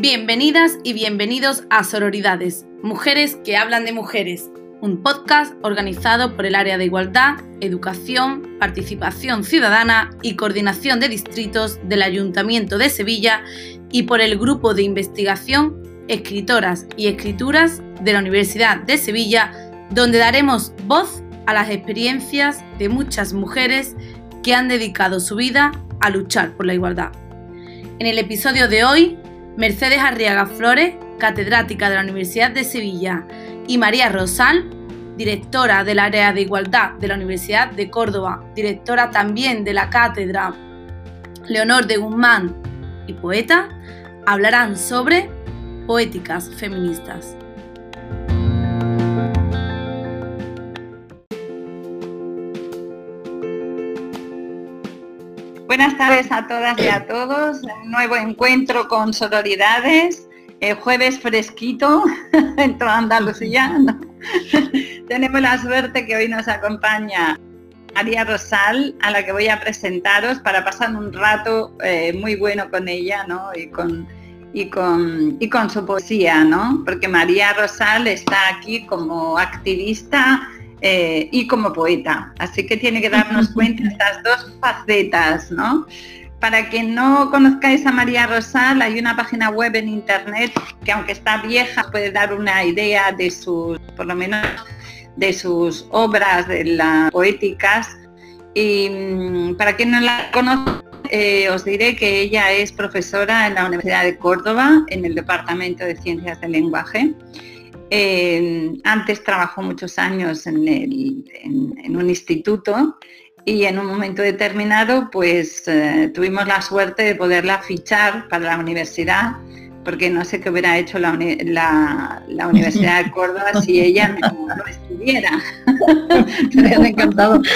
Bienvenidas y bienvenidos a Sororidades, Mujeres que hablan de mujeres, un podcast organizado por el área de Igualdad, Educación, Participación Ciudadana y Coordinación de Distritos del Ayuntamiento de Sevilla y por el Grupo de Investigación Escritoras y Escrituras de la Universidad de Sevilla, donde daremos voz a las experiencias de muchas mujeres que han dedicado su vida a luchar por la igualdad. En el episodio de hoy, Mercedes Arriaga Flores, catedrática de la Universidad de Sevilla, y María Rosal, directora del área de igualdad de la Universidad de Córdoba, directora también de la cátedra Leonor de Guzmán y poeta, hablarán sobre poéticas feministas. Buenas tardes a todas y a todos. Un nuevo encuentro con sororidades. El jueves fresquito en toda Andalucía. Tenemos la suerte que hoy nos acompaña María Rosal, a la que voy a presentaros para pasar un rato eh, muy bueno con ella ¿no? y, con, y, con, y con su poesía, ¿no? porque María Rosal está aquí como activista eh, y como poeta. Así que tiene que darnos cuenta de estas dos facetas, ¿no? Para quien no conozcáis a María Rosal, hay una página web en internet que aunque está vieja puede dar una idea de sus, por lo menos de sus obras, de las poéticas. Y mm, para quien no la conozca, eh, os diré que ella es profesora en la Universidad de Córdoba, en el Departamento de Ciencias del Lenguaje antes trabajó muchos años en, un instituto y en un momento determinado pues eh, tuvimos la suerte de poderla fichar para la universidad porque no sé qué hubiera hecho la, Universidad de Córdoba si ella no, estuviera. Encantado.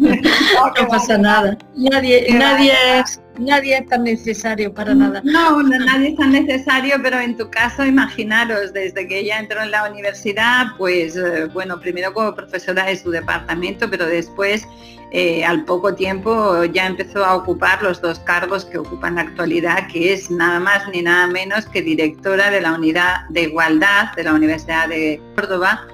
No, pasa nada. Nadie, nadie es nadie es tan necesario para nada. No, nadie es tan necesario, pero en tu caso, imaginaros, desde que ella entró en la universidad, pues eh, bueno, primero como profesora de su departamento, pero después eh, al poco tiempo ya empezó a ocupar los dos cargos que ocupa en la actualidad, que es nada más ni nada menos que directora de la Unidad de Igualdad de la Universidad de Córdoba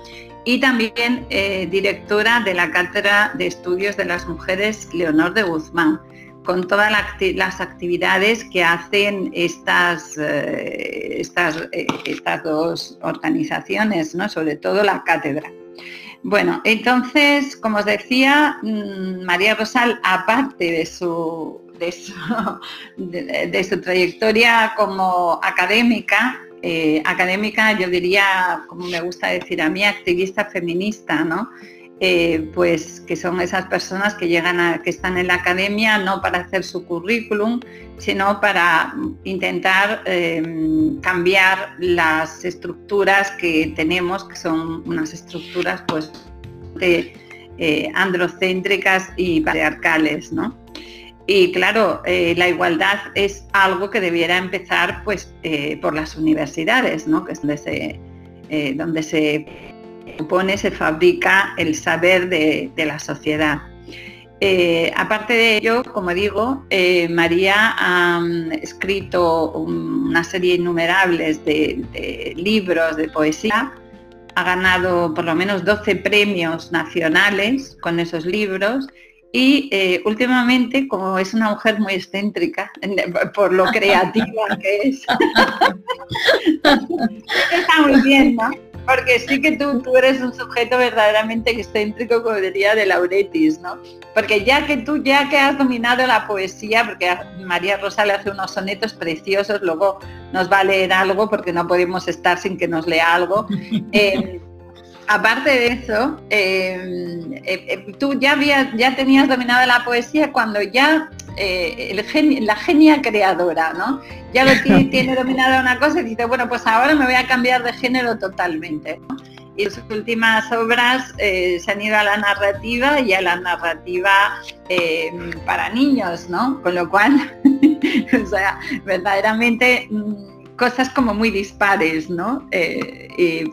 y también eh, directora de la Cátedra de Estudios de las Mujeres Leonor de Guzmán con todas las actividades que hacen estas, eh, estas, eh, estas dos organizaciones, ¿no? sobre todo la cátedra. Bueno, entonces, como os decía, mm, María Rosal, aparte de su, de su, trayectoria como académica, eh, académica, yo diría, como me gusta decir a mí, activista feminista, ¿no? Eh, pues que son esas personas que llegan a, que están en la academia no para hacer su currículum, sino para intentar em, cambiar las estructuras que tenemos, que son unas estructuras pues eh, androcéntricas y patriarcales, Y claro, eh, la igualdad es algo que debiera empezar pues, por las universidades, ¿no? que es donde se, donde se supone se fabrica el saber de, la sociedad. Eh, aparte de ello, como digo, eh, María ha mm, escrito una serie innumerables de, libros de poesía, ha ganado por lo menos 12 premios nacionales con esos libros y eh, últimamente, como es una mujer muy excéntrica, por lo creativa que es, está muy bien, ¿no? Porque sí que tú, tú eres un sujeto verdaderamente excéntrico, como diría de Lauretis, ¿no? Porque ya que tú, ya que has dominado la poesía, porque María Rosa le hace unos sonetos preciosos, luego nos va a leer algo, porque no podemos estar sin que nos lea algo. Eh, aparte de eso, eh, eh, tú ya, ya tenías dominado la poesía cuando ya eh, la genia creadora, ¿no? Ya lo tiene, tiene dominada una cosa y dice, bueno, pues ahora me voy a cambiar de género totalmente. Y sus últimas obras eh, se han ido a la narrativa y a la narrativa para niños, ¿no? Con lo cual, o sea, verdaderamente mm, cosas como muy dispares, ¿no?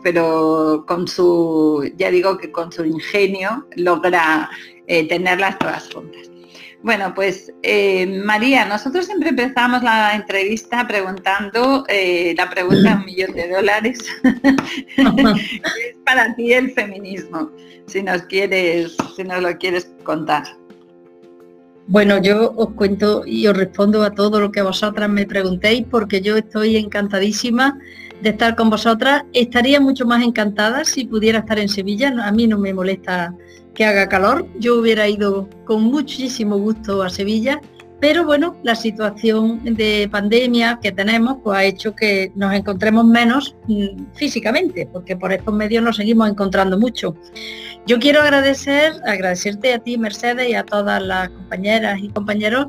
pero con su, ya digo que con su ingenio logra tenerlas todas juntas. Bueno, pues eh, María, nosotros siempre empezamos la entrevista preguntando eh, la pregunta de un millón de dólares. ¿Qué es para ti el feminismo? Si nos quieres, si nos lo quieres contar. Bueno, yo os cuento y os respondo a todo lo que vosotras me preguntéis porque yo estoy encantadísima de estar con vosotras. Estaría mucho más encantada si pudiera estar en Sevilla. A mí no me molesta que haga calor. Yo hubiera ido con muchísimo gusto a Sevilla, pero bueno, la situación de pandemia que tenemos pues, ha hecho que nos encontremos menos mm, físicamente, porque por estos medios nos seguimos encontrando mucho. Yo quiero agradecer, agradecerte a ti, Mercedes, y a todas las compañeras y compañeros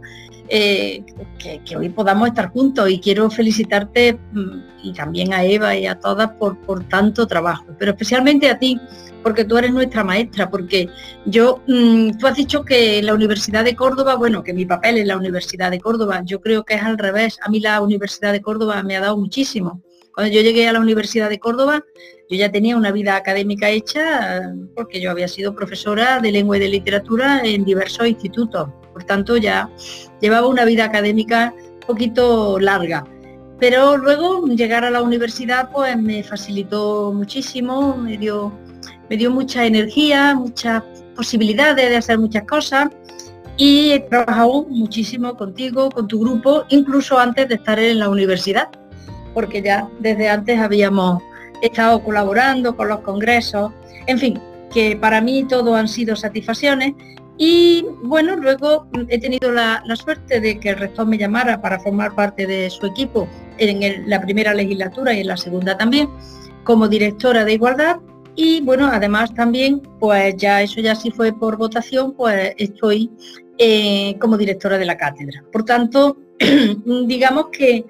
eh, que, hoy podamos estar juntos y quiero felicitarte mm, y también a Eva y a todas por, tanto trabajo, pero especialmente a ti porque tú eres nuestra maestra, porque yo, mm, tú has dicho que la Universidad de Córdoba, bueno, que mi papel en la Universidad de Córdoba, yo creo que es al revés, a mí la Universidad de Córdoba me ha dado muchísimo. Cuando yo llegué a la Universidad de Córdoba, yo ya tenía una vida académica hecha porque yo había sido profesora de lengua y de literatura en diversos institutos. Por tanto, ya llevaba una vida académica un poquito larga. Pero luego llegar a la universidad pues me facilitó muchísimo, me dio me dio mucha energía, muchas posibilidades de hacer muchas cosas y he trabajado muchísimo contigo, con tu grupo, incluso antes de estar en la universidad, porque ya desde antes habíamos estado colaborando con los congresos, en fin, que para mí todo han sido satisfacciones y bueno, luego he tenido la, suerte de que el rector me llamara para formar parte de su equipo en la primera legislatura y en la segunda también, como directora de igualdad y bueno, además también, pues ya eso ya sí fue por votación, pues estoy eh, como directora de la cátedra. Por tanto, digamos que,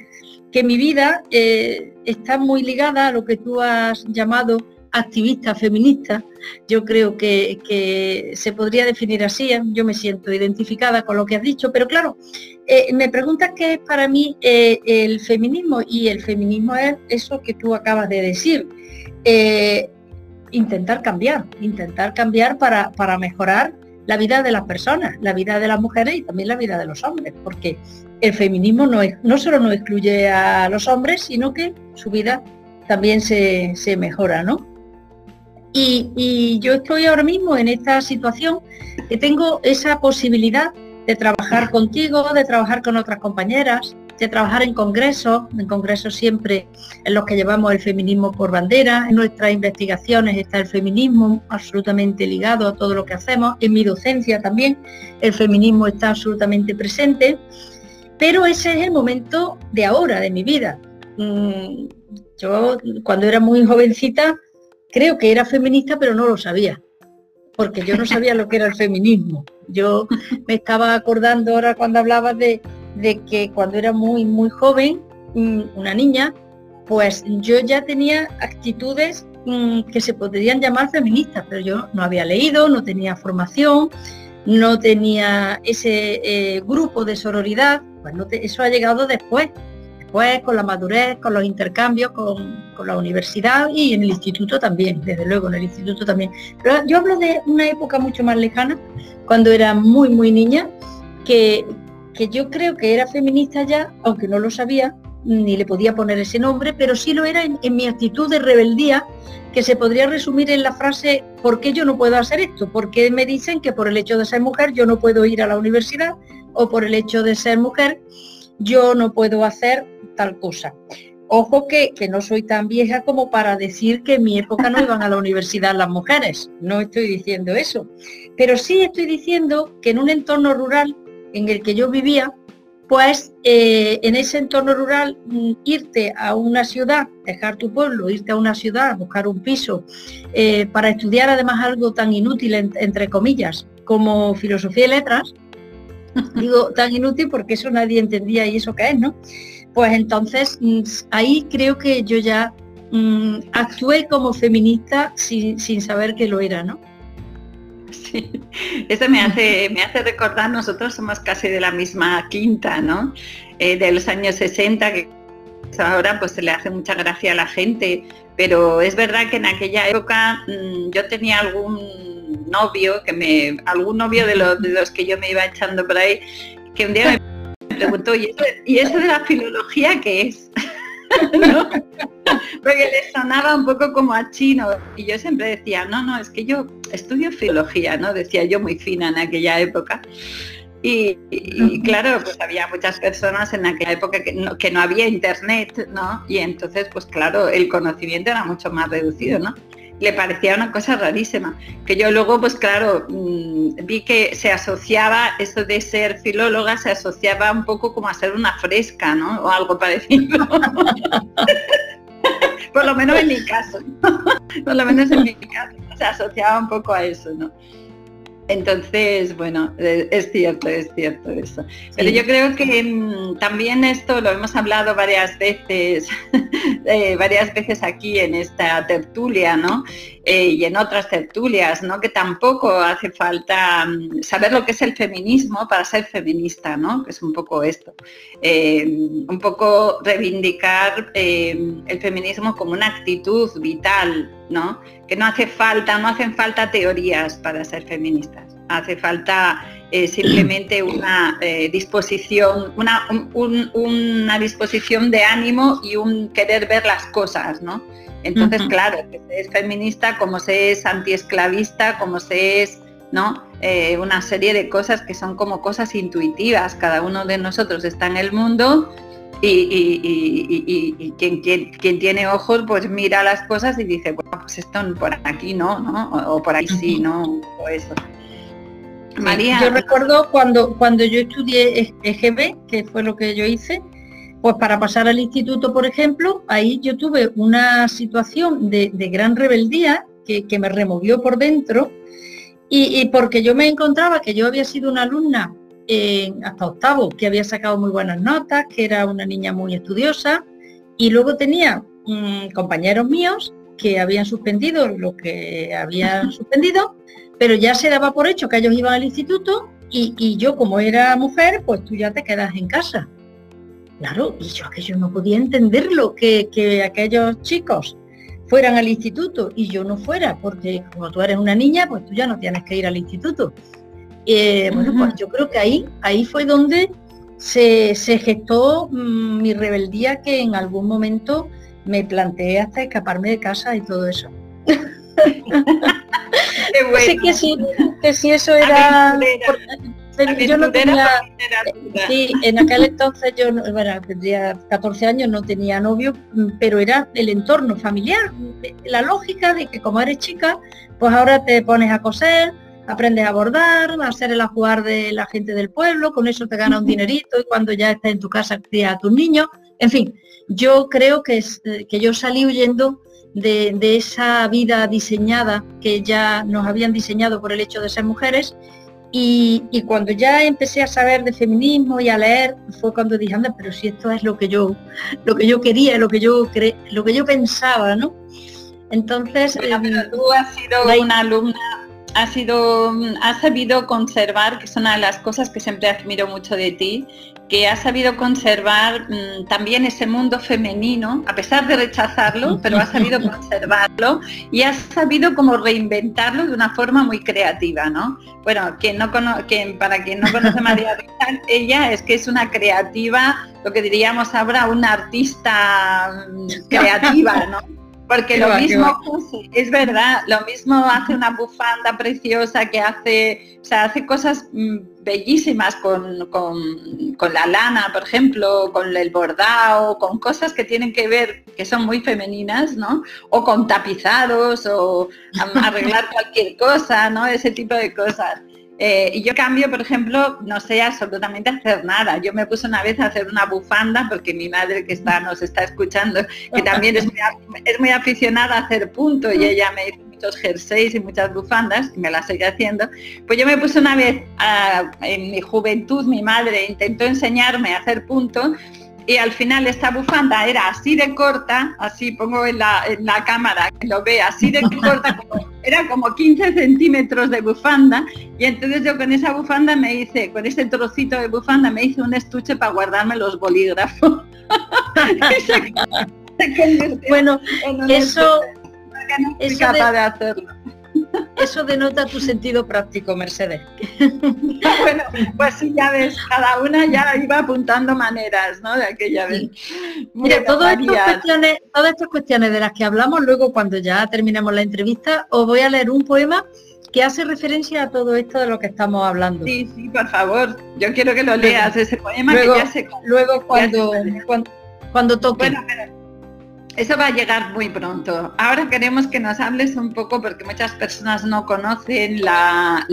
mi vida eh, está muy ligada a lo que tú has llamado activista feminista. Yo creo que, se podría definir así, ¿eh? yo me siento identificada con lo que has dicho, pero claro, me preguntas qué es para mí el feminismo y el feminismo es eso que tú acabas de decir intentar cambiar, intentar cambiar para, para mejorar la vida de las personas, la vida de las mujeres y también la vida de los hombres, porque el feminismo no, es, no solo no excluye a los hombres, sino que su vida también se, mejora, ¿no? Y, yo estoy ahora mismo en esta situación que tengo esa posibilidad de trabajar contigo, de trabajar con otras compañeras, de trabajar en congresos, en congresos siempre en los que llevamos el feminismo por bandera, en nuestras investigaciones está el feminismo absolutamente ligado a todo lo que hacemos, en mi docencia también el feminismo está absolutamente presente, pero ese es el momento de ahora, de mi vida. Mm, yo cuando era muy jovencita creo que era feminista, pero no lo sabía, porque yo no sabía lo que era el feminismo. Yo me estaba acordando ahora cuando hablaba de, de que cuando era muy, muy joven, mm, una niña, pues yo ya tenía actitudes mm, que se podrían llamar feministas, pero yo no había leído, no tenía formación, no tenía ese eh, grupo de sororidad, pues eso ha llegado después, después con la madurez, con los intercambios, con, la universidad y en el instituto también, desde luego en el instituto también. Pero yo hablo de una época mucho más lejana, cuando era muy, muy niña, que, que yo creo que era feminista ya, aunque no lo sabía, ni le podía poner ese nombre, pero sí lo era en, mi actitud de rebeldía, que se podría resumir en la frase, ¿por qué yo no puedo hacer esto? ¿Por qué me dicen que por el hecho de ser mujer yo no puedo ir a la universidad? ¿O por el hecho de ser mujer yo no puedo hacer tal cosa? Ojo que, que, no soy tan vieja como para decir que en mi época no iban a la universidad las mujeres. No estoy diciendo eso. Pero sí estoy diciendo que en un entorno rural en el que yo vivía, pues eh, en ese entorno rural mm, irte a una ciudad, dejar tu pueblo, irte a una ciudad, buscar un piso, eh, para estudiar además algo tan inútil, entre comillas, como filosofía y letras, digo tan inútil porque eso nadie entendía y eso qué es, ¿no? Pues entonces mm, ahí creo que yo ya mm, actué como feminista sin, sin saber que lo era, ¿no? Sí, eso me hace, me hace recordar, nosotros somos casi de la misma quinta, ¿no? Eh, de los años 60, que ahora pues se le hace mucha gracia a la gente, pero es verdad que en aquella época mm, yo tenía algún novio, que me, algún novio de los, de los que yo me iba echando por ahí, que un día me preguntó, ¿y eso, de la filología qué es? Porque le sonaba un poco como a chino. Y yo siempre decía, no, no, es que yo estudio filología, ¿no? Decía yo muy fina en aquella época. Y, claro, pues había muchas personas en aquella época que no, que no, había internet, ¿no? Y entonces, pues claro, el conocimiento era mucho más reducido, ¿no? Le parecía una cosa rarísima. Que yo luego, pues claro, mm, vi que se asociaba, eso de ser filóloga, se asociaba un poco como a ser una fresca, ¿no? O algo parecido. Por lo menos en mi caso. Por lo menos en mi caso se asociaba un poco a eso, ¿no? Entonces, bueno, eh, es cierto, es cierto eso. Pero yo creo que mm, también esto lo hemos hablado varias veces, eh, varias veces aquí en esta tertulia, ¿no? Eh, y en otras tertulias, ¿no? Que tampoco hace falta mm, saber lo que es el feminismo para ser feminista, ¿no? Que es un poco esto. un poco reivindicar el feminismo como una actitud vital, ¿no? Que no hace falta, no hacen falta teorías para ser feministas, hace falta eh, simplemente una eh, disposición, una, una, disposición de ánimo y un querer ver las cosas, ¿no? Entonces, claro, que se es feminista, como se es antiesclavista, como se es, ¿no? Eh, una serie de cosas que son como cosas intuitivas. Cada uno de nosotros está en el mundo y, quien, quien, tiene ojos pues mira las cosas y dice, bueno, pues esto por aquí no, ¿no? O, por ahí sí, ¿no? O eso. María. Yo recuerdo cuando, cuando yo estudié EGB, que fue lo que yo hice, pues para pasar al instituto, por ejemplo, ahí yo tuve una situación de, gran rebeldía que, me removió por dentro y, y, porque yo me encontraba que yo había sido una alumna hasta octavo, que había sacado muy buenas notas, que era una niña muy estudiosa, y luego tenía mm, compañeros míos que habían suspendido lo que habían suspendido, pero ya se daba por hecho que ellos iban al instituto y, yo como era mujer, pues tú ya te quedas en casa. Claro, y yo aquello no podía entenderlo, que, que aquellos chicos fueran al instituto y yo no fuera, porque como tú eres una niña, pues tú ya no tienes que ir al instituto. Eh, bueno, pues yo creo que ahí, ahí fue donde se, gestó mm, mi rebeldía que en algún momento me planteé hasta escaparme de casa y todo eso. Qué que sí, que sí eso era. yo no tenía. Sí, en aquel entonces yo, bueno, tendría 14 años, no tenía novio, mm, pero era el entorno familiar. La lógica de que como eres chica, pues ahora te pones a coser, aprendes a bordar, a hacer el jugar de la gente del pueblo, con eso te gana un dinerito y cuando ya estás en tu casa cría a tus niños. En fin, yo creo que, es, eh, que yo salí huyendo de, esa vida diseñada que ya nos habían diseñado por el hecho de ser mujeres y, cuando ya empecé a saber de feminismo y a leer fue cuando dije anda pero si esto es lo que yo lo que yo quería lo que yo cre lo que yo pensaba no entonces em, tú has sido una alumna ha sido, has sabido conservar, que es una de las cosas que siempre admiro mucho de ti, que has sabido conservar mm, también ese mundo femenino, a pesar de rechazarlo, pero has sabido conservarlo y has sabido como reinventarlo de una forma muy creativa, ¿no? Bueno, quien no para quien no conoce a María Rita, ella es que es una creativa, lo que diríamos ahora, una artista mm, creativa, ¿no? Porque lo mismo, es verdad, lo mismo hace una bufanda preciosa que hace, o sea, hace cosas mm, bellísimas con, la lana, por ejemplo, con el bordado, con cosas que tienen que ver, que son muy femeninas, ¿no? O con tapizados, o arreglar cualquier cosa, ¿no? Ese tipo de cosas. Eh, y yo cambio, por ejemplo, no sé absolutamente hacer nada. Yo me puse una vez a hacer una bufanda porque mi madre que está, nos está escuchando, que también es muy, aficionada a hacer punto y ella me hizo muchos jerseys y muchas bufandas y me las sigue haciendo. Pues yo me puse una vez en mi juventud, mi madre intentó enseñarme a hacer punto y al final esta bufanda era así de corta, así pongo en la, en la cámara, que lo ve, así de corta, era como 15 centímetros de bufanda, y entonces yo con esa bufanda me hice, con ese trocito de bufanda me hice un estuche para guardarme los bolígrafos. bueno, eso, es capaz de hacerlo. Eso denota tu sentido práctico, Mercedes. bueno, pues sí, ya ves, cada una ya iba apuntando maneras, ¿no? De aquella vez. Mira, todas estas, cuestiones, todas estas cuestiones de las que hablamos luego cuando ya terminemos la entrevista, os voy a leer un poema que hace referencia a todo esto de lo que estamos hablando. Sí, sí, por favor. Yo quiero que lo leas, ese poema luego, que ya se... Luego cuando, cuando, cuando, toque. Bueno, eso va a llegar muy pronto. Ahora queremos que nos hables un poco, porque muchas personas no conocen las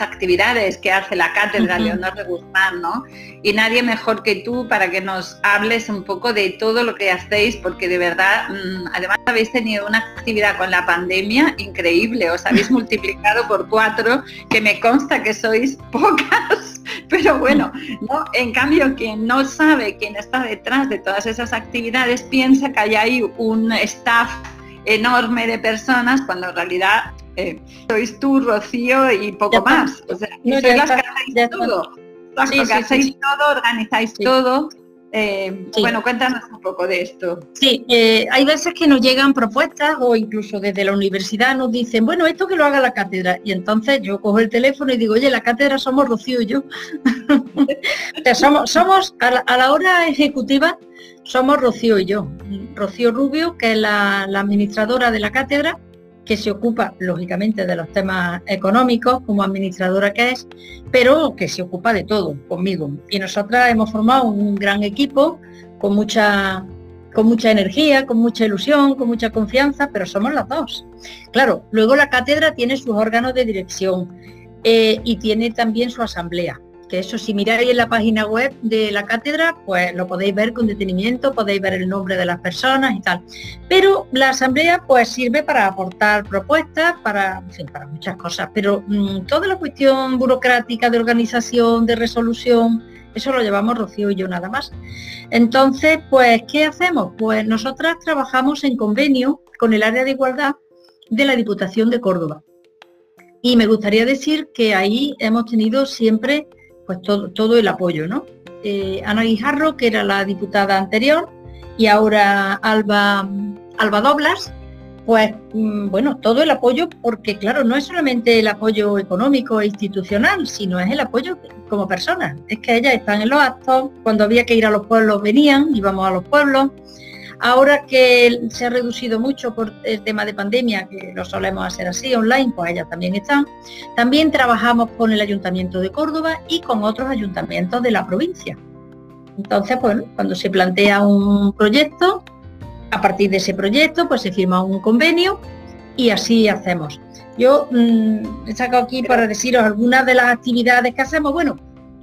actividades que hace la cátedra Leonor de Guzmán, ¿no? Y nadie mejor que tú para que nos hables un poco de todo lo que hacéis, porque de verdad, mm, además habéis tenido una actividad con la pandemia increíble, os habéis multiplicado por cuatro, que me consta que sois pocas, pero bueno, ¿no? En cambio, quien no sabe quién está detrás de todas esas actividades, piensa que hay ahí un staff enorme de personas cuando en realidad eh, sois tú, Rocío y poco más. O sea, sois las que hacéis todo. Las que hacéis todo, organizáis todo. Eh, bueno, cuéntanos un poco de esto. Sí, eh, hay veces que nos llegan propuestas o incluso desde la universidad nos dicen, bueno, esto que lo haga la cátedra. Y entonces yo cojo el teléfono y digo, oye, la cátedra somos Rocío y yo. somos, somos a, la, hora ejecutiva, somos Rocío y yo. Rocío Rubio, que es la administradora de la cátedra, que se ocupa lógicamente de los temas económicos como administradora que es, pero que se ocupa de todo conmigo. Y nosotras hemos formado un gran equipo con mucha con mucha energía, con mucha ilusión, con mucha confianza, pero somos las dos. Claro, luego la cátedra tiene sus órganos de dirección eh, y tiene también su asamblea que eso si miráis en la página web de la cátedra, pues lo podéis ver con detenimiento, podéis ver el nombre de las personas y tal. Pero la asamblea pues sirve para aportar propuestas, para, muchas cosas, pero mm, toda la cuestión burocrática de organización, de resolución, eso lo llevamos Rocío y yo nada más. Entonces, pues, ¿qué hacemos? Pues nosotras trabajamos en convenio con el área de igualdad de la Diputación de Córdoba. Y me gustaría decir que ahí hemos tenido siempre pues todo, todo el apoyo, ¿no? Eh, Ana Guijarro, que era la diputada anterior, y ahora Alba, Alba Doblas, pues mm, bueno, todo el apoyo, porque claro, no es solamente el apoyo económico e institucional, sino es el apoyo como personas. Es que ellas están en los actos, cuando había que ir a los pueblos venían, íbamos a los pueblos, Ahora que se ha reducido mucho por el tema de pandemia, que lo solemos hacer así online, pues ellas también están. También trabajamos con el Ayuntamiento de Córdoba y con otros ayuntamientos de la provincia. Entonces, bueno, cuando se plantea un proyecto, a partir de ese proyecto, pues se firma un convenio y así hacemos. Yo mm, he sacado aquí para deciros algunas de las actividades que hacemos. Bueno,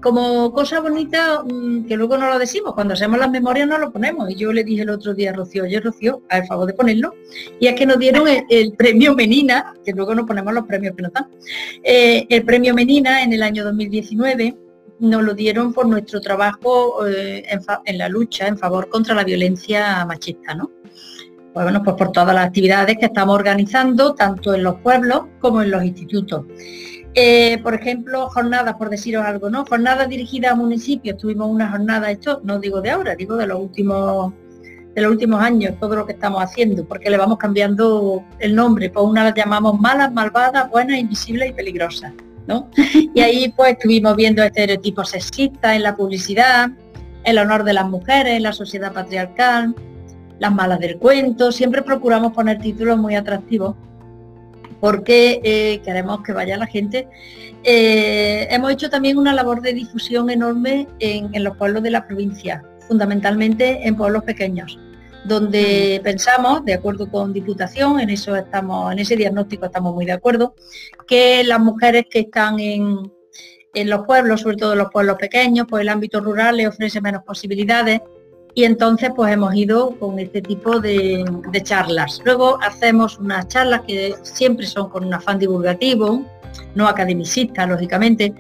como cosa bonita mm, que luego no lo decimos, cuando hacemos las memorias no lo ponemos. Y yo le dije el otro día a Rocío, oye Rocío, al favor de ponerlo. Y es que nos dieron el, premio Menina, que luego no ponemos los premios que nos dan. Eh, el premio Menina en el año 2019 nos lo dieron por nuestro trabajo eh, en, la lucha en favor contra la violencia machista, ¿no? Pues bueno, pues por todas las actividades que estamos organizando, tanto en los pueblos como en los institutos. Eh, por ejemplo, jornadas, por deciros algo, ¿no? Jornadas dirigidas a municipios, tuvimos una jornada, esto no digo de ahora, digo de los últimos de los últimos años, todo lo que estamos haciendo, porque le vamos cambiando el nombre, pues una las llamamos malas, malvadas, buenas, invisibles y peligrosas, ¿no? Y ahí pues estuvimos viendo estereotipos sexistas en la publicidad, el honor de las mujeres la sociedad patriarcal, las malas del cuento, siempre procuramos poner títulos muy atractivos porque eh, queremos que vaya la gente. Eh, hemos hecho también una labor de difusión enorme en, los pueblos de la provincia, fundamentalmente en pueblos pequeños, donde pensamos, de acuerdo con Diputación, en eso estamos, en ese diagnóstico estamos muy de acuerdo, que las mujeres que están en, en los pueblos, sobre todo en los pueblos pequeños, pues el ámbito rural les ofrece menos posibilidades y entonces pues hemos ido con este tipo de, charlas. Luego hacemos unas charlas que siempre son con un afán divulgativo, no academicista, lógicamente,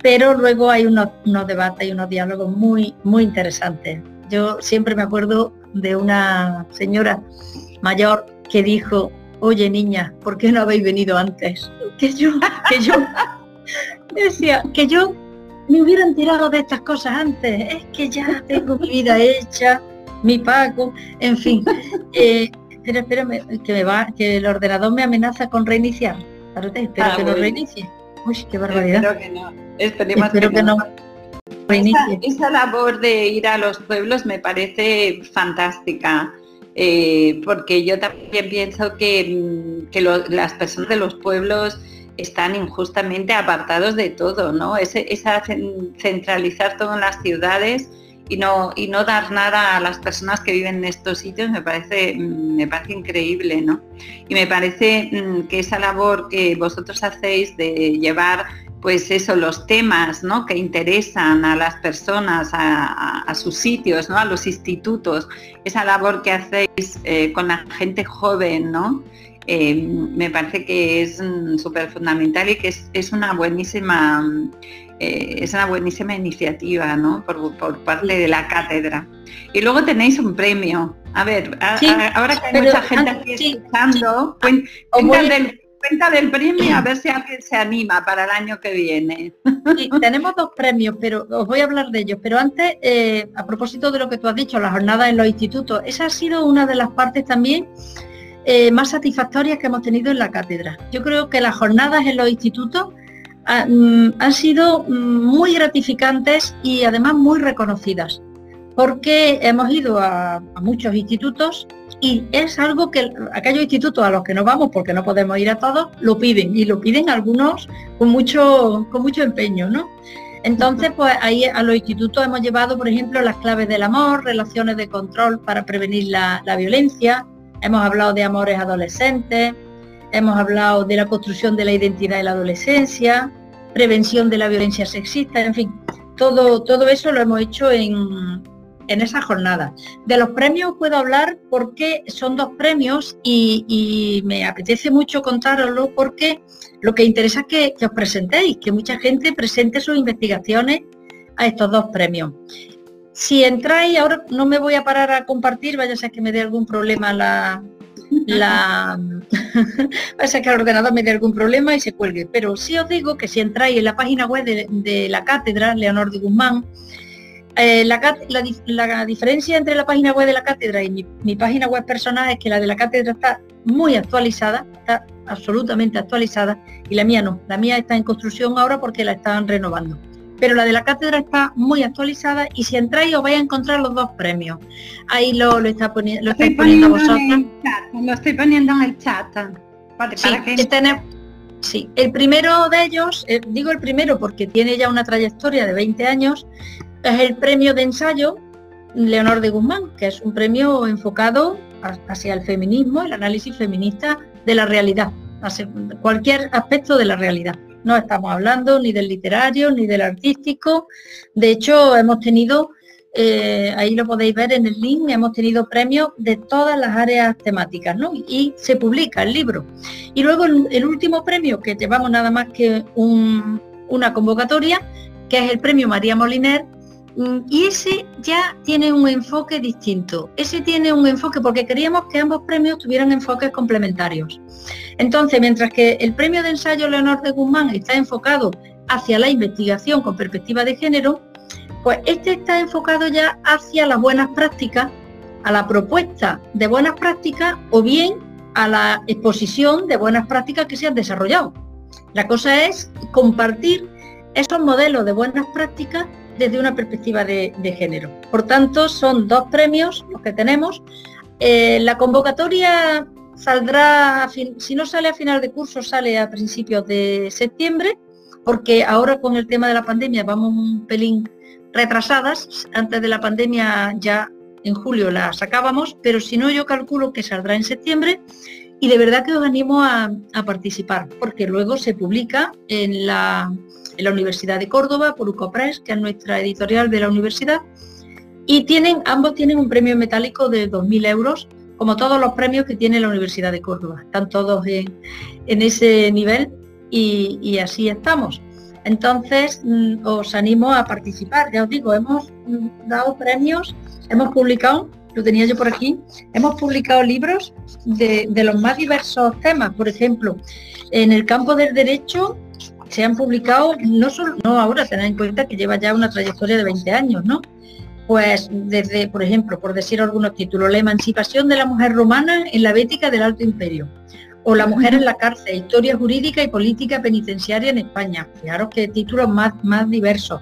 pero luego hay unos, debates y unos diálogos muy, muy interesantes. Yo siempre me acuerdo de una señora mayor que dijo, oye niña, ¿por qué no habéis venido antes? Que yo, que yo, decía, que yo me hubieran tirado de estas cosas antes, es que ya tengo mi vida hecha, mi pago, en fin. Eh, espera, espera, que me va, que el ordenador me amenaza con reiniciar. espero ah, que no reinicie. Uy, qué barbaridad. Espero que no. Esperemos que, no. Esa, labor de ir a los pueblos me parece fantástica. Eh, porque yo también pienso que, mm, las personas de los pueblos están injustamente apartados de todo, ¿no? esa centralizar todo en las ciudades y no, y no dar nada a las personas que viven en estos sitios me parece, mm, me parece increíble, ¿no? Y me parece mm, que esa labor que vosotros hacéis de llevar pues eso, los temas ¿no? que interesan a las personas, a, sus sitios, ¿no? a los institutos, esa labor que hacéis eh, con la gente joven, ¿no? Eh, me parece que es mm, súper fundamental y que es, una buenísima eh, es una buenísima iniciativa ¿no? por, parte de la cátedra. Y luego tenéis un premio. A ver, ahora que hay mucha gente aquí escuchando, cuenta del premio a ver si alguien se anima para el año que viene. tenemos dos premios, pero os voy a hablar de ellos. Pero antes, eh, a propósito de lo que tú has dicho, las jornadas en los institutos, esa ha sido una de las partes también eh, más satisfactorias que hemos tenido en la cátedra. Yo creo que las jornadas en los institutos mm, han sido mm, muy gratificantes y además muy reconocidas porque hemos ido a, muchos institutos y es algo que aquellos institutos a los que no vamos porque no podemos ir a todos lo piden y lo piden algunos con mucho con mucho empeño no entonces pues ahí a los institutos hemos llevado por ejemplo las claves del amor relaciones de control para prevenir la violencia hemos hablado de amores adolescentes hemos hablado de la construcción de la identidad de la adolescencia prevención de la violencia sexista en fin todo todo eso lo hemos hecho en en esa jornada. De los premios puedo hablar porque son dos premios y, me apetece mucho contároslo porque lo que interesa es que, os presentéis, que mucha gente presente sus investigaciones a estos dos premios. Si entráis, ahora no me voy a parar a compartir, vaya a ser que me dé algún problema la... la vaya a ser que el ordenador me dé algún problema y se cuelgue. Pero sí os digo que si entráis en la página web de, la cátedra, Leonor de Guzmán, eh, la, diferencia entre la página web de la cátedra y mi, página web personal es que la de la cátedra está muy actualizada, está absolutamente actualizada y la mía no. La mía está en construcción ahora porque la están renovando. Pero la de la cátedra está muy actualizada y si entráis os vais a encontrar los dos premios. Ahí lo, lo, está poniendo, lo estáis poniendo vosotros. lo estoy poniendo en el chat. sí, el primero de ellos, eh, digo el primero porque tiene ya una trayectoria de 20 años, es el premio de ensayo Leonor de Guzmán, que es un premio enfocado hacia el feminismo, el análisis feminista de la realidad, hacia cualquier aspecto de la realidad. No estamos hablando ni del literario ni del artístico. De hecho, hemos tenido, eh, ahí lo podéis ver en el link, hemos tenido premios de todas las áreas temáticas, ¿no? Y se publica el libro. Y luego el, último premio, que llevamos nada más que una convocatoria, que es el premio María Moliner, y ese ya tiene un enfoque distinto. Ese tiene un enfoque porque queríamos que ambos premios tuvieran enfoques complementarios. Entonces, mientras que el premio de ensayo Leonor de Guzmán está enfocado hacia la investigación con perspectiva de género, pues este está enfocado ya hacia las buenas prácticas, a la propuesta de buenas prácticas o bien a la exposición de buenas prácticas que se han desarrollado. La cosa es compartir esos modelos de buenas prácticas desde una perspectiva de, género. Por tanto, son dos premios los que tenemos. Eh, la convocatoria saldrá, si no sale a final de curso, sale a principios de septiembre, porque ahora con el tema de la pandemia vamos un pelín retrasadas. Antes de la pandemia ya en julio la sacábamos, pero si no yo calculo que saldrá en septiembre y de verdad que os animo a participar, porque luego se publica en la en la Universidad de Córdoba por UCOPRES, que es nuestra editorial de la universidad, y tienen, ambos tienen un premio metálico de 2.000 euros, como todos los premios que tiene la Universidad de Córdoba. Están todos en, ese nivel y, así estamos. Entonces, mm, os animo a participar. Ya os digo, hemos mm, dado premios, hemos publicado, lo tenía yo por aquí, hemos publicado libros de, de los más diversos temas. Por ejemplo, en el campo del derecho se han publicado, no solo, no ahora, tened en cuenta que lleva ya una trayectoria de 20 años, ¿no? pues desde, por ejemplo, por decir algunos títulos, la emancipación de la mujer romana en la Bética del Alto Imperio, o la mujer en la cárcel, historia jurídica y política penitenciaria en España. Fijaros que títulos más, más diversos.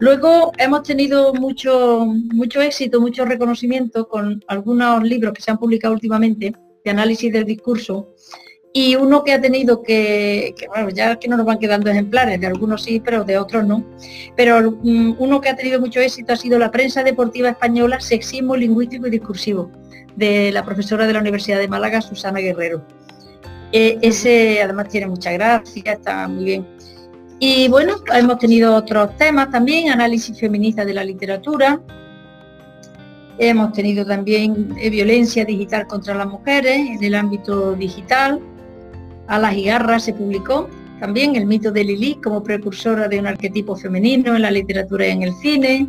Luego hemos tenido mucho, mucho éxito, mucho reconocimiento con algunos libros que se han publicado últimamente de análisis del discurso y uno que ha tenido que, bueno, ya que no nos van quedando ejemplares, de algunos sí, pero de otros no, pero mm, uno que ha tenido mucho éxito ha sido la prensa deportiva española, sexismo lingüístico y discursivo, de la profesora de la Universidad de Málaga, Susana Guerrero. E, ese además tiene mucha gracia, está muy bien. Y bueno, hemos tenido otros temas también, análisis feminista de la literatura, hemos tenido también eh, violencia digital contra las mujeres en el ámbito digital, a las Garras se publicó también el mito de Lili como precursora de un arquetipo femenino en la literatura y en el cine.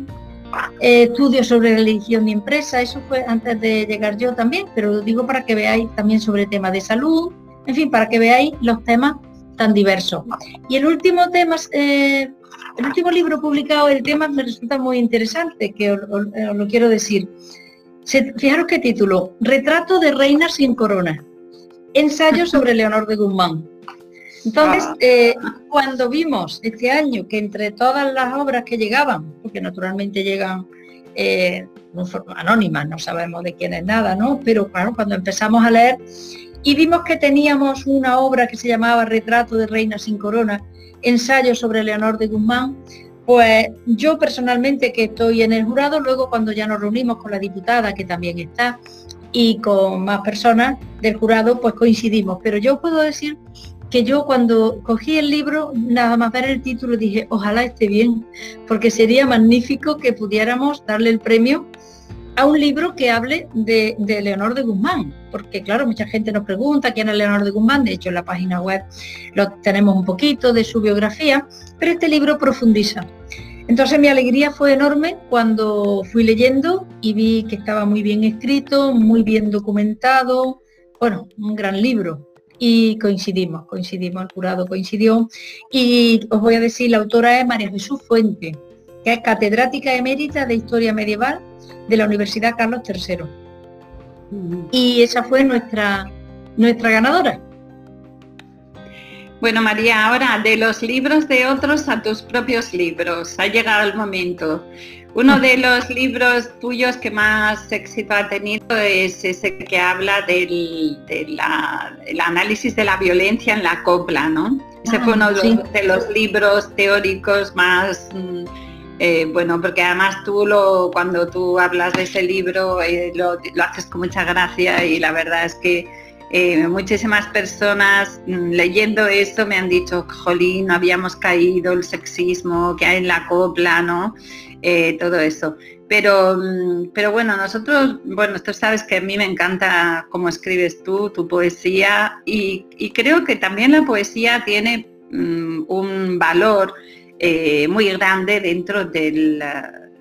Eh, estudios sobre religión y empresa, eso fue antes de llegar yo también, pero lo digo para que veáis también sobre temas de salud, en fin, para que veáis los temas tan diversos. Y el último tema, eh, el último libro publicado, el tema me resulta muy interesante, que os, lo quiero decir. fijaros qué título, Retrato de reinas sin corona ensayo sobre Leonor de Guzmán. Entonces, ah. eh, cuando vimos este año que entre todas las obras que llegaban, porque naturalmente llegan eh, de forma anónima, no sabemos de quién es nada, ¿no? Pero claro, cuando empezamos a leer y vimos que teníamos una obra que se llamaba Retrato de Reina sin Corona, ensayo sobre Leonor de Guzmán, pues yo personalmente que estoy en el jurado, luego cuando ya nos reunimos con la diputada que también está, y con más personas del jurado pues coincidimos. Pero yo puedo decir que yo cuando cogí el libro, nada más ver el título, dije, ojalá esté bien, porque sería magnífico que pudiéramos darle el premio a un libro que hable de, Leonor de Guzmán, porque claro, mucha gente nos pregunta quién es Leonor de Guzmán, de hecho en la página web lo tenemos un poquito de su biografía, pero este libro profundiza entonces mi alegría fue enorme cuando fui leyendo y vi que estaba muy bien escrito, muy bien documentado, bueno, un gran libro. Y coincidimos, coincidimos, el jurado coincidió. Y os voy a decir, la autora es María Jesús Fuente, que es catedrática emérita de Historia Medieval de la Universidad Carlos III. Y esa fue nuestra, nuestra ganadora. Bueno, María, ahora de los libros de otros a tus propios libros. Ha llegado el momento. Uno de los libros tuyos que más éxito ha tenido es ese que habla del, análisis de la violencia en la copla, ¿no? Ese fue uno de, los, libros teóricos más... Mm, eh, bueno, porque además tú lo, cuando tú hablas de ese libro eh, lo haces con mucha gracia y la verdad es que eh, muchísimas personas mm, leyendo esto me han dicho, jolín, no habíamos caído, el sexismo que hay en la copla, ¿no? Eh, todo eso. Pero, mm, pero bueno, nosotros, bueno, tú sabes que a mí me encanta cómo escribes tú, tu poesía, y, creo que también la poesía tiene mm, un valor eh, muy grande dentro del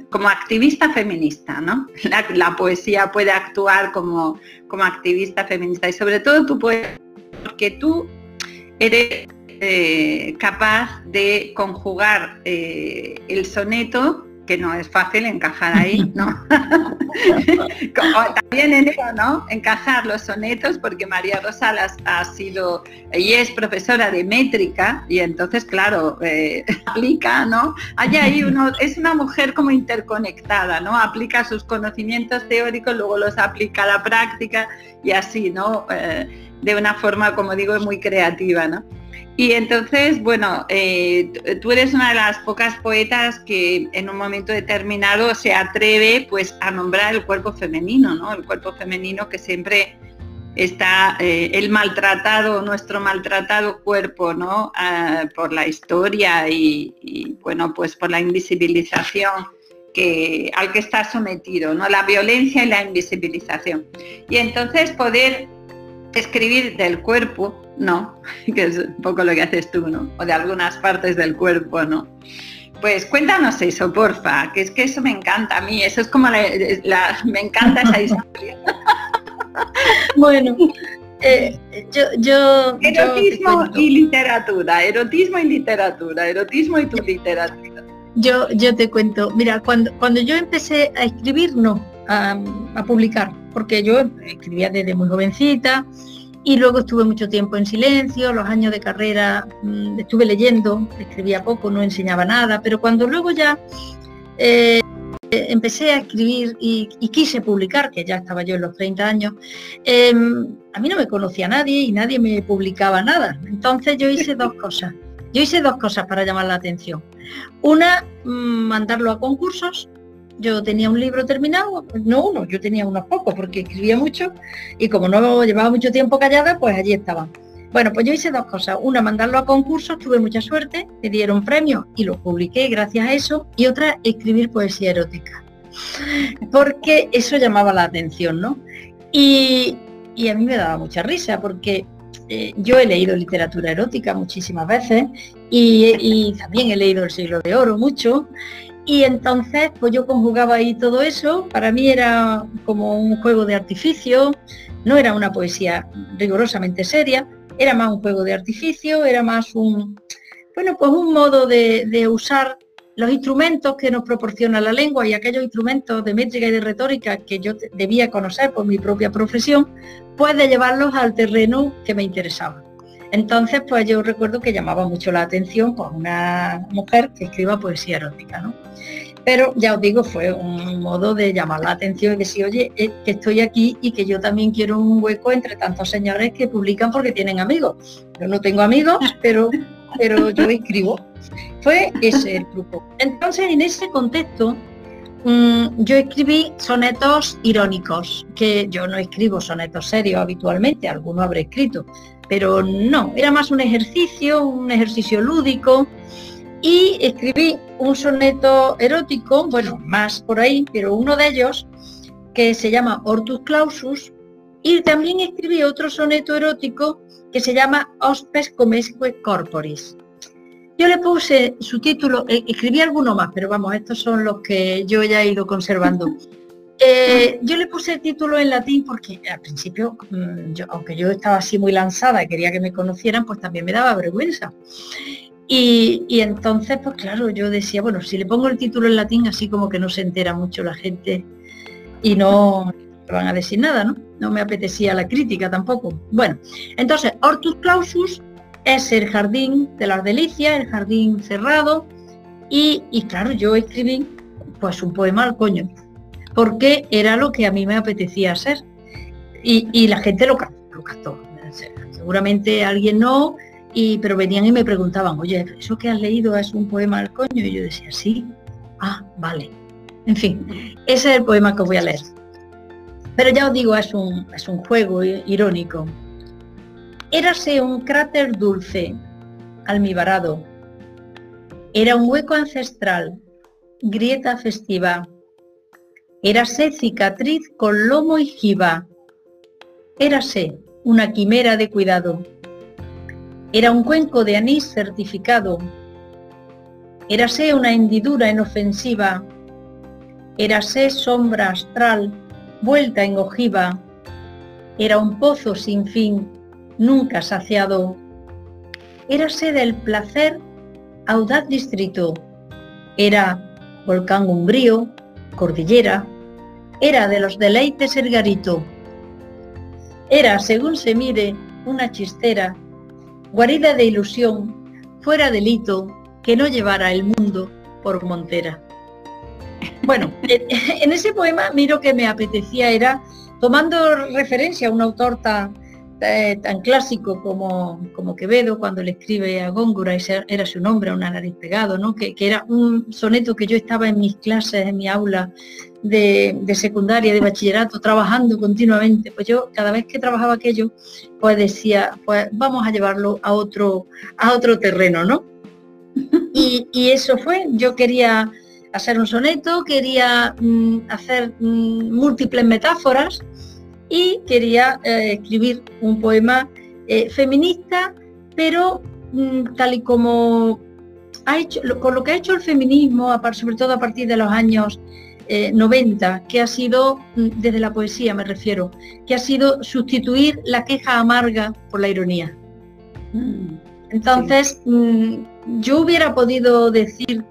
como activista feminista, ¿no? La, poesía puede actuar como, como activista feminista y sobre todo tú puedes, porque tú eres eh, capaz de conjugar eh, el soneto que no es fácil encajar ahí, ¿no? también en eso, ¿no? Encajar los sonetos, porque María Rosalas ha sido, y es profesora de métrica, y entonces, claro, eh, aplica, ¿no? Hay ahí uno, es una mujer como interconectada, ¿no? Aplica sus conocimientos teóricos, luego los aplica a la práctica, y así, ¿no? Eh, de una forma, como digo, muy creativa, ¿no? Y entonces, bueno, eh, tú eres una de las pocas poetas que en un momento determinado se atreve pues a nombrar el cuerpo femenino, ¿no? El cuerpo femenino que siempre está eh, el maltratado, nuestro maltratado cuerpo, ¿no? Ah, por la historia y, bueno, pues por la invisibilización que, al que está sometido, ¿no? La violencia y la invisibilización. Y entonces poder escribir del cuerpo no, que es un poco lo que haces tú, ¿no? O de algunas partes del cuerpo, ¿no? Pues cuéntanos eso, porfa, que es que eso me encanta a mí, eso es como la, me encanta esa historia. bueno, eh, yo, yo, Erotismo y literatura, erotismo y literatura, erotismo y tu literatura. yo, yo te cuento, mira, cuando, cuando yo empecé a escribir, no, a, publicar, porque yo escribía desde muy jovencita, y luego estuve mucho tiempo en silencio, los años de carrera mm, estuve leyendo, escribía poco, no enseñaba nada, pero cuando luego ya eh, empecé a escribir y, quise publicar, que ya estaba yo en los 30 años, em, a mí no me conocía nadie y nadie me publicaba nada. Entonces yo hice dos cosas. Yo hice dos cosas para llamar la atención. Una, mm, mandarlo a concursos yo tenía un libro terminado, no uno, yo tenía unos pocos porque escribía mucho y como no llevaba mucho tiempo callada, pues allí estaban. Bueno, pues yo hice dos cosas. Una, mandarlo a concursos, tuve mucha suerte, me dieron premios y lo publiqué gracias a eso. Y otra, escribir poesía erótica. Porque eso llamaba la atención, ¿no? Y, a mí me daba mucha risa porque eh, yo he leído literatura erótica muchísimas veces y, también he leído El siglo de oro mucho. Y entonces, pues yo conjugaba ahí todo eso. Para mí era como un juego de artificio, no era una poesía rigurosamente seria, era más un juego de artificio, era más un, bueno, pues un modo de, usar los instrumentos que nos proporciona la lengua y aquellos instrumentos de métrica y de retórica que yo debía conocer por mi propia profesión, pues de llevarlos al terreno que me interesaba. Entonces, pues yo recuerdo que llamaba mucho la atención pues, una mujer que escriba poesía erótica, ¿no? Pero ya os digo, fue un modo de llamar la atención y decir, oye, eh, que estoy aquí y que yo también quiero un hueco entre tantos señores que publican porque tienen amigos. Yo no tengo amigos, pero, pero yo escribo. Fue ese el grupo. Entonces, en ese contexto, mm, yo escribí sonetos irónicos, que yo no escribo sonetos serios habitualmente, alguno habré escrito, pero no, era más un ejercicio, un ejercicio lúdico, y escribí un soneto erótico, bueno, más por ahí, pero uno de ellos que se llama Hortus Clausus y también escribí otro soneto erótico que se llama Hospes Comesque Corporis. Yo le puse su título, eh, escribí alguno más, pero vamos, estos son los que yo ya he ido conservando. Eh, yo le puse el título en latín porque al principio, mm, aunque yo estaba así muy lanzada y quería que me conocieran, pues también me daba vergüenza. Y, entonces, pues claro, yo decía, bueno, si le pongo el título en latín, así como que no se entera mucho la gente y no van a decir nada, ¿no? No me apetecía la crítica tampoco. Bueno, entonces, Hortus Clausus es el jardín de las delicias, el jardín cerrado, y, claro, yo escribí pues un poema al coño, porque era lo que a mí me apetecía hacer. Y, la gente lo, lo captó. Seguramente alguien no, pero venían y me preguntaban, oye, ¿eso que has leído es un poema al coño? Y yo decía, sí. Ah, vale. En fin, ese es el poema que voy a leer. Pero ya os digo, es un, es un juego irónico. Érase un cráter dulce, almibarado. Era un hueco ancestral, grieta festiva. Érase cicatriz con lomo y jiba. Érase una quimera de cuidado era un cuenco de anís certificado. Érase una hendidura inofensiva. Érase sombra astral, vuelta en ojiva. Era un pozo sin fin, nunca saciado. Érase del placer audaz distrito. Era volcán umbrío, cordillera. Era de los deleites el garito. Era, según se mire, una chistera guarida de ilusión, fuera delito, que no llevara el mundo por montera. Bueno, en ese poema miro que me apetecía era, tomando referencia a un autor tan, eh, tan clásico como, como, Quevedo, cuando le escribe a Góngora, y era su nombre, una nariz pegado, ¿no? que, que era un soneto que yo estaba en mis clases, en mi aula, de, secundaria, de bachillerato, trabajando continuamente, pues yo cada vez que trabajaba aquello, pues decía, pues vamos a llevarlo a otro, a otro terreno, ¿no? Y, eso fue, yo quería hacer un soneto, quería mm, hacer mm, múltiples metáforas y quería eh, escribir un poema eh, feminista, pero mm, tal y como ha hecho, con lo que ha hecho el feminismo, sobre todo a partir de los años 90, eh, que ha sido, desde la poesía me refiero, que ha sido sustituir la queja amarga por la ironía. Entonces, yo hubiera podido decir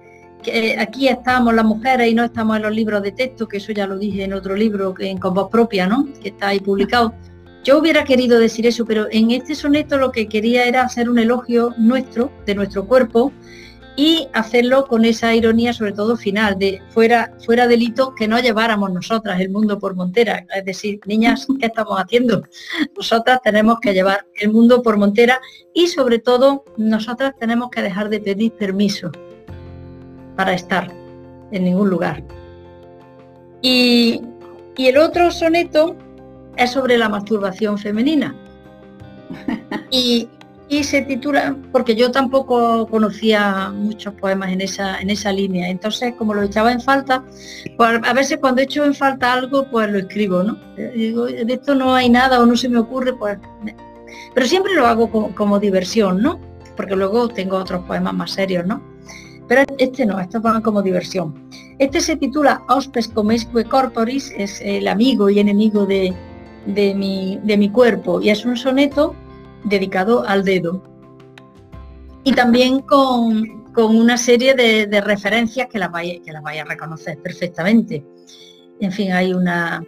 que aquí estamos las mujeres y no estamos en los libros de texto, que eso ya lo dije en otro libro que en con voz propia, ¿no? Que está ahí publicado. Yo hubiera querido decir eso, pero en este soneto lo que quería era hacer un elogio nuestro, de nuestro cuerpo, y hacerlo con esa ironía, sobre todo final, de fuera, fuera delito que no lleváramos nosotras el mundo por montera. Es decir, niñas, ¿qué estamos haciendo? Nosotras tenemos que llevar el mundo por montera y sobre todo nosotras tenemos que dejar de pedir permiso para estar en ningún lugar. Y, y el otro soneto es sobre la masturbación femenina. Y, y se titula, porque yo tampoco conocía muchos poemas en esa, en esa línea, entonces como lo echaba en falta, pues a veces cuando echo en falta algo, pues lo escribo, ¿no? Digo, de esto no hay nada o no se me ocurre, pues... Pero siempre lo hago como, diversión, ¿no? Porque luego tengo otros poemas más serios, ¿no? Pero este no, estos van como diversión. Este se titula Hospes comesque corporis, es el amigo y enemigo de, de, mi, de mi cuerpo, y es un soneto dedicado al dedo. Y también con, una serie de, referencias que las, vaya, que las a reconocer perfectamente. En fin, hay una,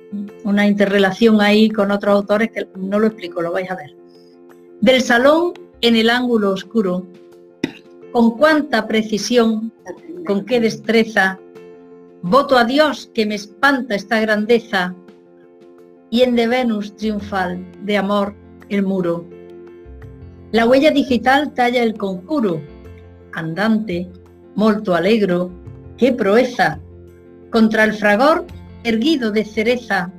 una interrelación ahí con otros autores que no lo explico, lo vais a ver. Del salón en el ángulo oscuro, con cuánta precisión, con qué destreza, voto a Dios que me espanta esta grandeza, y en de Venus triunfal, de amor, el muro. La huella digital talla el conjuro, andante, molto alegro, qué proeza, contra el fragor erguido de cereza,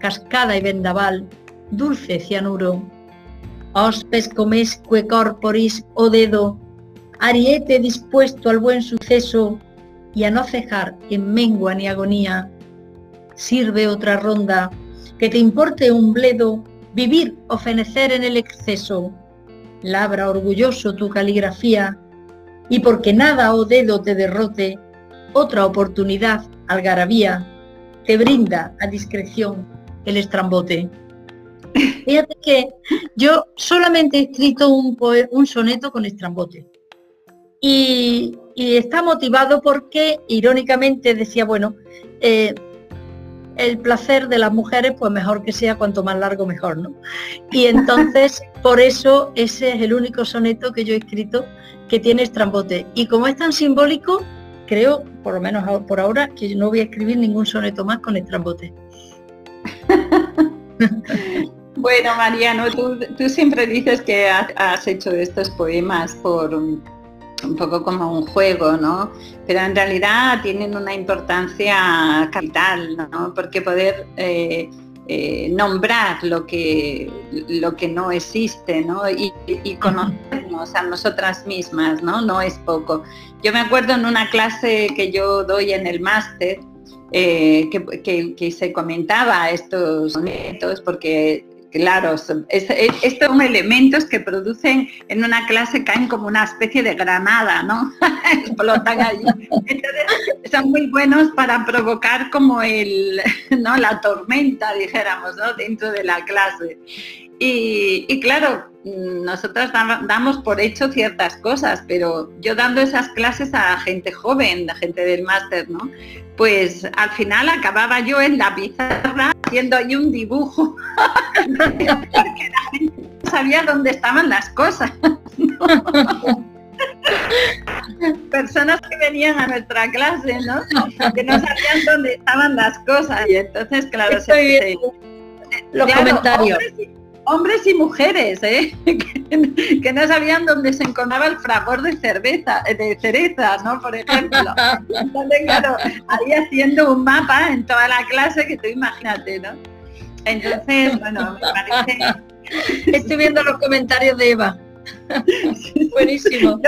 cascada y vendaval, dulce cianuro. Hospes comesque corporis o dedo, ariete dispuesto al buen suceso y a no cejar en mengua ni agonía. Sirve otra ronda, que te importe un bledo, vivir o fenecer en el exceso labra orgulloso tu caligrafía, y porque nada o dedo te derrote, otra oportunidad, algarabía, te brinda a discreción el estrambote. Fíjate que yo solamente he escrito un, un soneto con estrambote. Y, está motivado porque, irónicamente, decía, bueno, eh, el placer de las mujeres, pues mejor que sea cuanto más largo mejor, ¿no? Y entonces, por eso ese es el único soneto que yo he escrito que tiene estrambote. Y como es tan simbólico, creo, por lo menos por ahora, que no voy a escribir ningún soneto más con estrambote. bueno, Mariano, tú, tú, siempre dices que has hecho estos poemas por un poco como un juego, ¿no? Pero en realidad tienen una importancia capital, ¿no? Porque poder eh, eh, nombrar lo que, lo que no existe, ¿no? Y, conocernos a nosotras mismas, ¿no? No es poco. Yo me acuerdo en una clase que yo doy en el máster, eh, que, que, se comentaba estos sonetos porque Claro, estos son elementos que producen en una clase, caen como una especie de granada, ¿no? Explotan allí. Entonces, son muy buenos para provocar como el, ¿no? La tormenta, dijéramos, ¿no? Dentro de la clase. Y, claro, nosotros damos por hecho ciertas cosas, pero yo dando esas clases a gente joven, a gente del máster, ¿no? Pues al final acababa yo en la pizarra haciendo ahí un dibujo, porque la gente no sabía dónde estaban las cosas. Personas que venían a nuestra clase, ¿no? Que no sabían dónde estaban las cosas. Y entonces, claro, se, los comentarios hombres y mujeres, ¿eh? que, no sabían dónde se encontraba el fragor de cerveza, de cereza, ¿no? Por ejemplo. Entonces, ahí haciendo un mapa en toda la clase que tú imagínate, ¿no? Entonces, bueno, me parece... Estoy viendo los comentarios de Eva. Buenísimo.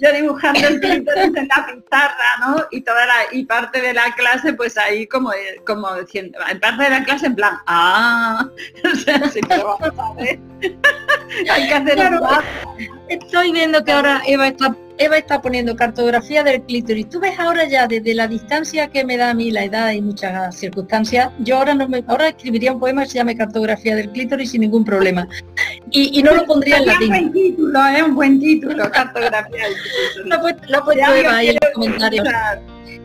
Yo, dibujando el clítoris en la pizarra, ¿no? Y toda la, y parte de la clase, pues ahí como, como diciendo, en parte de la clase en plan, ah, o sea, sí, vamos a ver. Hay que hacer Estoy viendo que ahora Eva está Eva está poniendo cartografía del clítoris. Tú ves ahora ya desde la distancia que me da a mí la edad y muchas circunstancias, yo ahora no me, ahora escribiría un poema que se llame cartografía del clítoris sin ningún problema. y, no lo pondría en latín. Un buen título, ¿eh? un buen título, cartografía. lo, lo puesto ahí en los comentarios.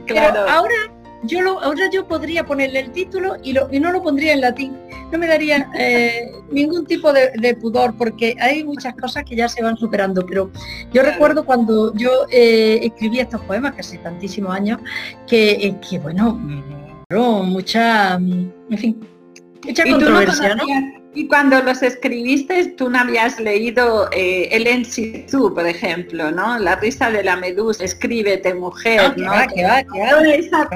Claro. ahora yo lo, ahora yo podría ponerle el título y, lo, y no lo pondría en latín. No me daría eh, ningún tipo de, pudor porque hay muchas cosas que ya se van superando. Pero yo recuerdo cuando yo eh, escribí estos poemas, que hace tantísimos años, que, eh, que bueno, mucha, en fin, mucha controversia, ¿no? Y cuando los escribiste, tú no habías leído eh, El en situ, por ejemplo, ¿no? La risa de la medusa, escríbete mujer, ¿no?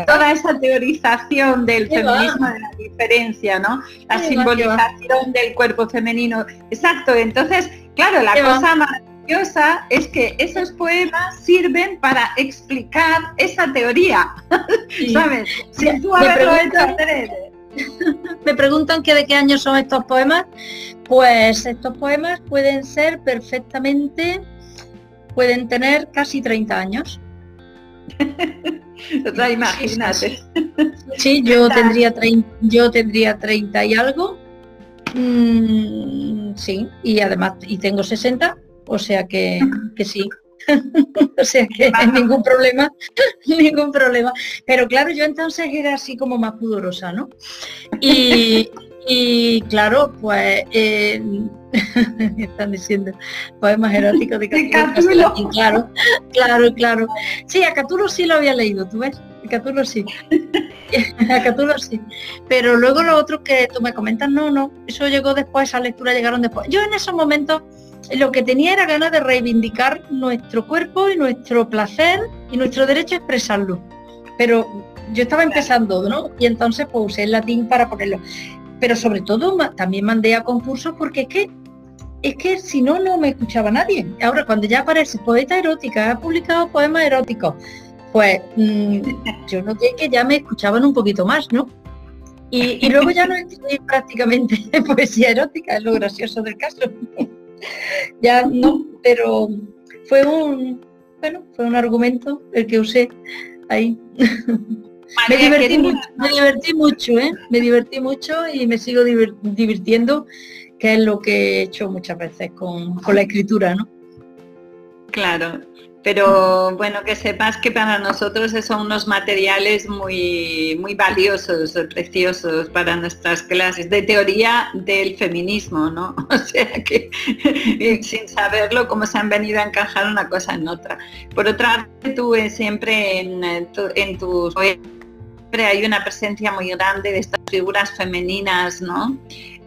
toda, esa, teorización del feminismo de la diferencia, ¿no? La simbolización del cuerpo femenino. Exacto, entonces, claro, la cosa maravillosa es que esos poemas sirven para explicar esa teoría, ¿sabes? Sin tú haberlo hecho Me preguntan que de qué año son estos poemas. Pues estos poemas pueden ser perfectamente, pueden tener casi 30 años. o sea, imagínate. Sí, yo tendría, yo tendría 30 y algo. Mm, sí, y además, y tengo 60, o sea que, que sí. o sea que ningún problema, ningún problema. Pero claro, yo entonces era así como más pudorosa, ¿no? Y, claro, pues eh, están diciendo poemas eróticos de Catulo. Claro, claro, claro. Sí, a Catulo sí lo había leído, ¿tú ves? A Catulo sí. a Catulo sí. Pero luego lo otro que tú me comentas, no, no, eso llegó después, esa lectura llegaron después. Yo en esos momentos lo que tenía era ganas de reivindicar nuestro cuerpo y nuestro placer y nuestro derecho a expresarlo. Pero yo estaba empezando, ¿no? Y entonces pues usé el latín para ponerlo. Pero sobre todo también mandé a concursos porque es que es que si no, no me escuchaba nadie. Ahora, cuando ya aparece poeta erótica, ha publicado poemas eróticos, pues mm, yo noté que ya me escuchaban un poquito más, ¿no? Y, y luego ya no escribí prácticamente poesía erótica, es lo gracioso del caso ya no, pero fue un, bueno, fue un argumento el que usé ahí. me, divertí mucho, me divertí mucho, ¿eh? me divertí mucho y me sigo divirtiendo, que es lo que he hecho muchas veces con, con la escritura, ¿no? Claro, pero bueno, que sepas que para nosotros son unos materiales muy, muy valiosos, preciosos para nuestras clases, de teoría del feminismo, ¿no? O sea que sin saberlo, cómo se han venido a encajar una cosa en otra. Por otra parte, tú siempre en, en tus hay una presencia muy grande de estas figuras femeninas, ¿no?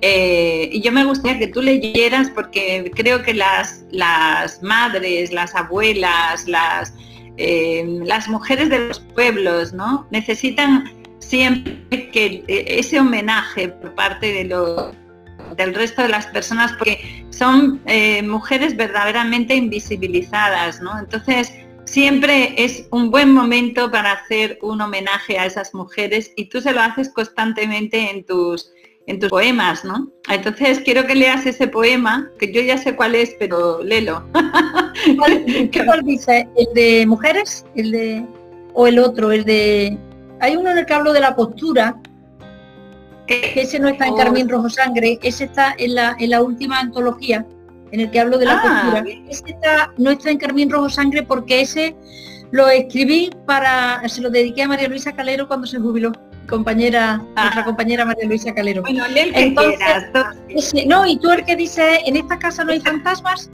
Eh, y yo me gustaría que tú leyeras porque creo que las, las madres, las abuelas, las, eh, las mujeres de los pueblos, ¿no? Necesitan siempre que eh, ese homenaje por parte de los del resto de las personas porque son mujeres verdaderamente invisibilizadas, ¿no? Entonces, siempre es un buen momento para hacer un homenaje a esas mujeres y tú se lo haces constantemente en tus en tus poemas, ¿no? Entonces quiero que leas ese poema, que yo ya sé cuál es, pero léelo. ¿Cuál, dice? ¿El de mujeres? ¿El de o el otro? El de hay uno en el que hablo de la postura, que ese no está en Carmín Rojo Sangre, ese está en la, en la última antología, en el que hablo de la ah, postura. Ese está, no está en Carmín Rojo Sangre porque ese lo escribí para, se lo dediqué a María Luisa Calero cuando se jubiló compañera, nuestra ah. compañera María Luisa Calero. Bueno, Entonces, no, y tú el que dice, en esta casa no hay fantasmas,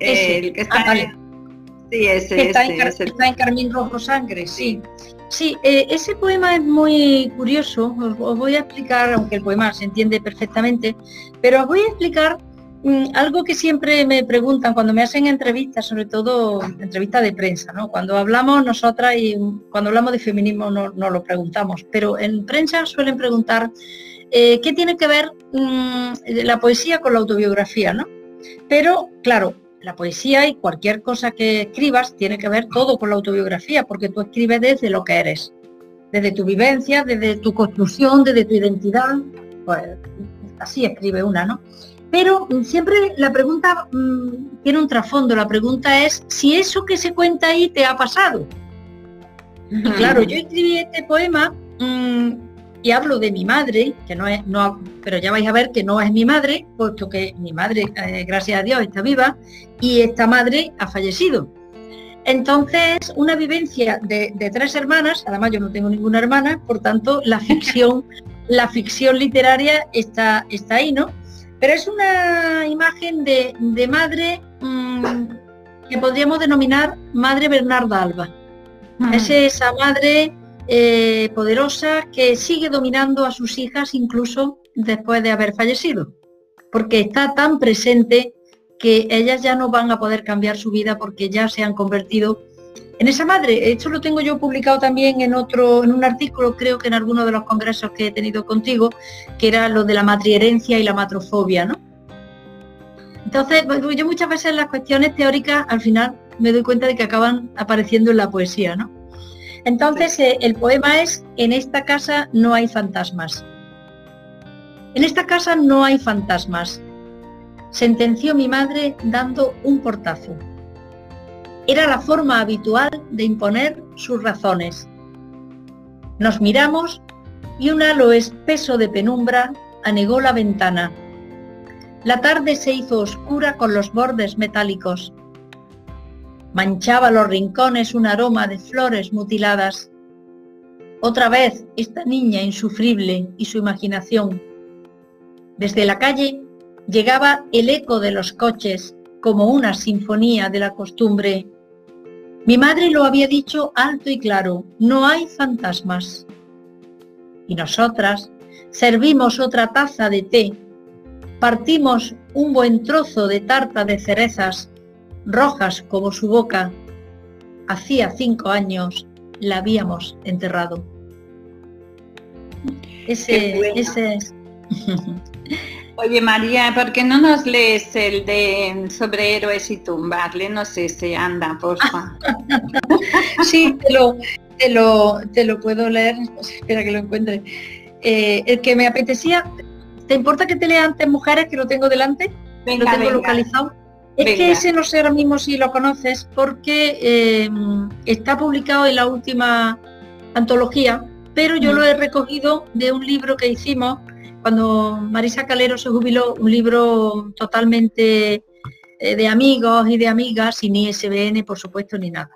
el que está, ah, sí, ese, está, en, Carmín Rojo Sangre, sí. Sí, eh, ese poema es muy curioso, os, voy a explicar, aunque el poema se entiende perfectamente, pero os voy a explicar algo que siempre me preguntan cuando me hacen entrevistas, sobre todo entrevistas de prensa, ¿no? Cuando hablamos nosotras y cuando hablamos de feminismo no, lo preguntamos, pero en prensa suelen preguntar eh, qué tiene que ver mm, la poesía con la autobiografía, ¿no? Pero, claro, la poesía y cualquier cosa que escribas tiene que ver todo con la autobiografía, porque tú escribes desde lo que eres, desde tu vivencia, desde tu construcción, desde tu identidad, pues así escribe una, ¿no? Pero siempre la pregunta mm, tiene un trasfondo. La pregunta es si eso que se cuenta ahí te ha pasado. Y claro, yo escribí este poema mm, y hablo de mi madre, que no es, no, pero ya vais a ver que no es mi madre, puesto que mi madre, eh, gracias a Dios, está viva y esta madre ha fallecido. Entonces, una vivencia de, tres hermanas, además yo no tengo ninguna hermana, por tanto, la ficción, la ficción literaria está, está ahí, ¿no? Pero es una imagen de, madre mm, que podríamos denominar Madre Bernarda Alba. Es esa madre eh, poderosa que sigue dominando a sus hijas incluso después de haber fallecido, porque está tan presente que ellas ya no van a poder cambiar su vida porque ya se han convertido en esa madre. Esto lo tengo yo publicado también en otro, en un artículo, creo que en alguno de los congresos que he tenido contigo, que era lo de la matriherencia y la matrofobia, ¿no? Entonces, pues, yo muchas veces las cuestiones teóricas al final me doy cuenta de que acaban apareciendo en la poesía, ¿no? Entonces, eh, el poema es, en esta casa no hay fantasmas. En esta casa no hay fantasmas, sentenció mi madre dando un portazo. Era la forma habitual de imponer sus razones. Nos miramos y un halo espeso de penumbra anegó la ventana. La tarde se hizo oscura con los bordes metálicos manchaba los rincones un aroma de flores mutiladas. Otra vez esta niña insufrible y su imaginación. Desde la calle llegaba el eco de los coches como una sinfonía de la costumbre. Mi madre lo había dicho alto y claro, no hay fantasmas. Y nosotras servimos otra taza de té, partimos un buen trozo de tarta de cerezas rojas como su boca. Hacía cinco años la habíamos enterrado. Ese, ese es. Oye María, ¿por qué no nos lees el de sobre héroes y tumbas? no sé si anda, porfa. sí, te lo, te lo, te lo puedo leer. Espera que lo encuentre. Eh, el que me apetecía, ¿te importa que te lea antes mujeres que lo tengo delante? lo tengo localizado. Es que ese no sé ahora mismo si lo conoces porque eh, está publicado en la última antología, pero yo lo he recogido de un libro que hicimos cuando Marisa Calero se jubiló, un libro totalmente eh, de amigos y de amigas, sin ISBN por supuesto ni nada.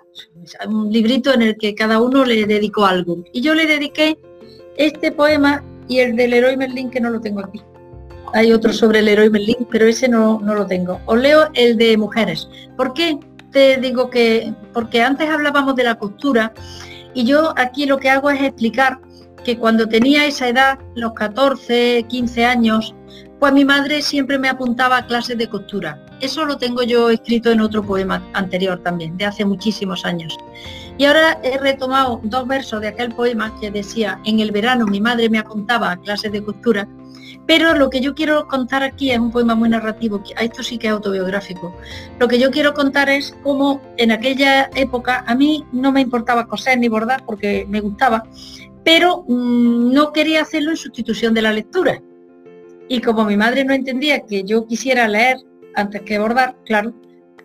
Un librito en el que cada uno le dedicó algo. Y yo le dediqué este poema y el del héroe Merlín que no lo tengo aquí hay otro sobre el héroe Merlín, pero ese no, no lo tengo. Os leo el de mujeres. ¿Por qué te digo que? Porque antes hablábamos de la costura y yo aquí lo que hago es explicar que cuando tenía esa edad, los 14, 15 años, pues mi madre siempre me apuntaba a clases de costura. Eso lo tengo yo escrito en otro poema anterior también, de hace muchísimos años. Y ahora he retomado dos versos de aquel poema que decía, en el verano mi madre me apuntaba a clases de costura pero lo que yo quiero contar aquí es un poema muy narrativo, esto sí que es autobiográfico. Lo que yo quiero contar es cómo en aquella época a mí no me importaba coser ni bordar porque me gustaba, pero mm, no quería hacerlo en sustitución de la lectura. Y como mi madre no entendía que yo quisiera leer antes que bordar, claro,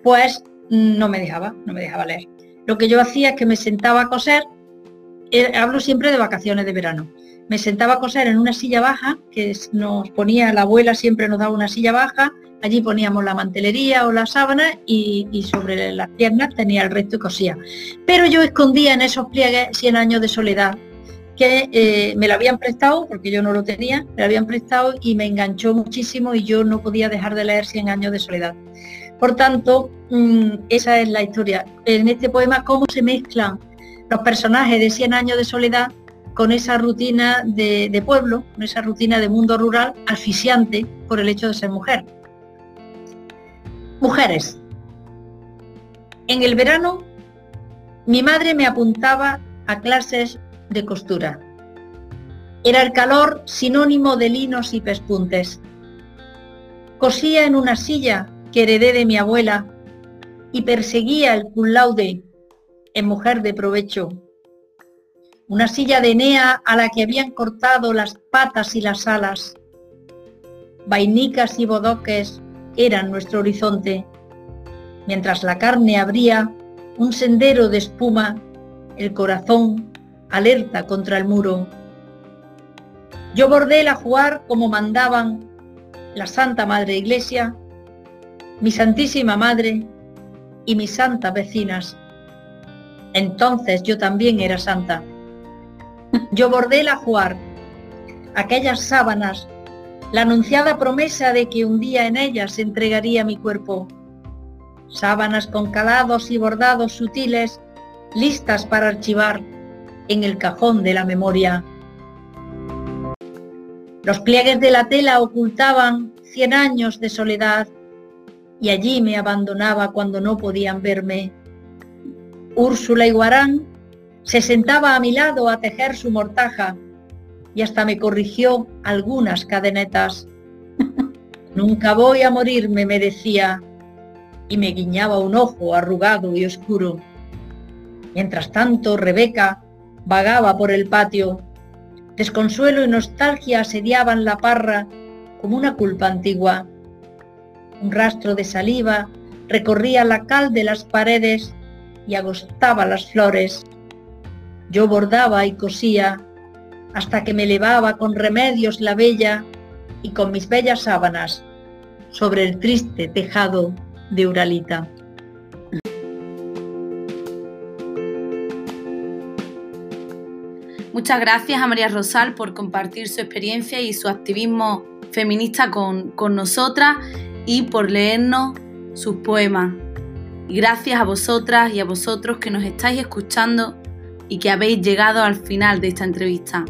pues mm, no me dejaba, no me dejaba leer. Lo que yo hacía es que me sentaba a coser, eh, hablo siempre de vacaciones de verano, me sentaba a coser en una silla baja, que nos ponía, la abuela siempre nos daba una silla baja, allí poníamos la mantelería o la sábana y, sobre las piernas tenía el resto y cosía. Pero yo escondía en esos pliegues 100 años de soledad, que eh, me lo habían prestado, porque yo no lo tenía, me lo habían prestado y me enganchó muchísimo y yo no podía dejar de leer 100 años de soledad. Por tanto, mm, esa es la historia. En este poema, cómo se mezclan los personajes de 100 años de soledad con esa rutina de, pueblo, con esa rutina de mundo rural asfixiante por el hecho de ser mujer. Mujeres. En el verano, mi madre me apuntaba a clases de costura. Era el calor sinónimo de linos y pespuntes. Cosía en una silla que heredé de mi abuela y perseguía el cum laude en mujer de provecho una silla de Enea a la que habían cortado las patas y las alas. Vainicas y bodoques eran nuestro horizonte, mientras la carne abría un sendero de espuma, el corazón alerta contra el muro. Yo bordé el ajuar como mandaban la Santa Madre Iglesia, mi Santísima Madre y mis santas vecinas. Entonces yo también era santa. Yo bordé el ajuar, aquellas sábanas, la anunciada promesa de que un día en ellas entregaría mi cuerpo. Sábanas con calados y bordados sutiles, listas para archivar en el cajón de la memoria. Los pliegues de la tela ocultaban cien años de soledad y allí me abandonaba cuando no podían verme. Úrsula Iguarán se sentaba a mi lado a tejer su mortaja y hasta me corrigió algunas cadenetas. Nunca voy a morirme, me decía, y me guiñaba un ojo arrugado y oscuro. Mientras tanto, Rebeca vagaba por el patio. Desconsuelo y nostalgia asediaban la parra como una culpa antigua. Un rastro de saliva recorría la cal de las paredes y agostaba las flores. Yo bordaba y cosía hasta que me levaba con remedios la bella y con mis bellas sábanas sobre el triste tejado de Uralita. Muchas gracias a María Rosal por compartir su experiencia y su activismo feminista con, con nosotras y por leernos sus poemas. Gracias a vosotras y a vosotros que nos estáis escuchando y que habéis llegado al final de esta entrevista.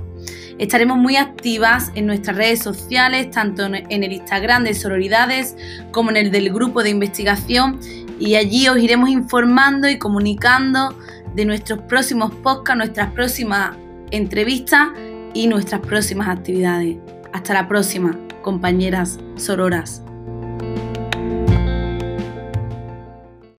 Estaremos muy activas en nuestras redes sociales, tanto en el Instagram de Sororidades como en el del grupo de investigación y allí os iremos informando y comunicando de nuestros próximos podcasts, nuestras próximas entrevistas y nuestras próximas actividades. Hasta la próxima, compañeras sororas.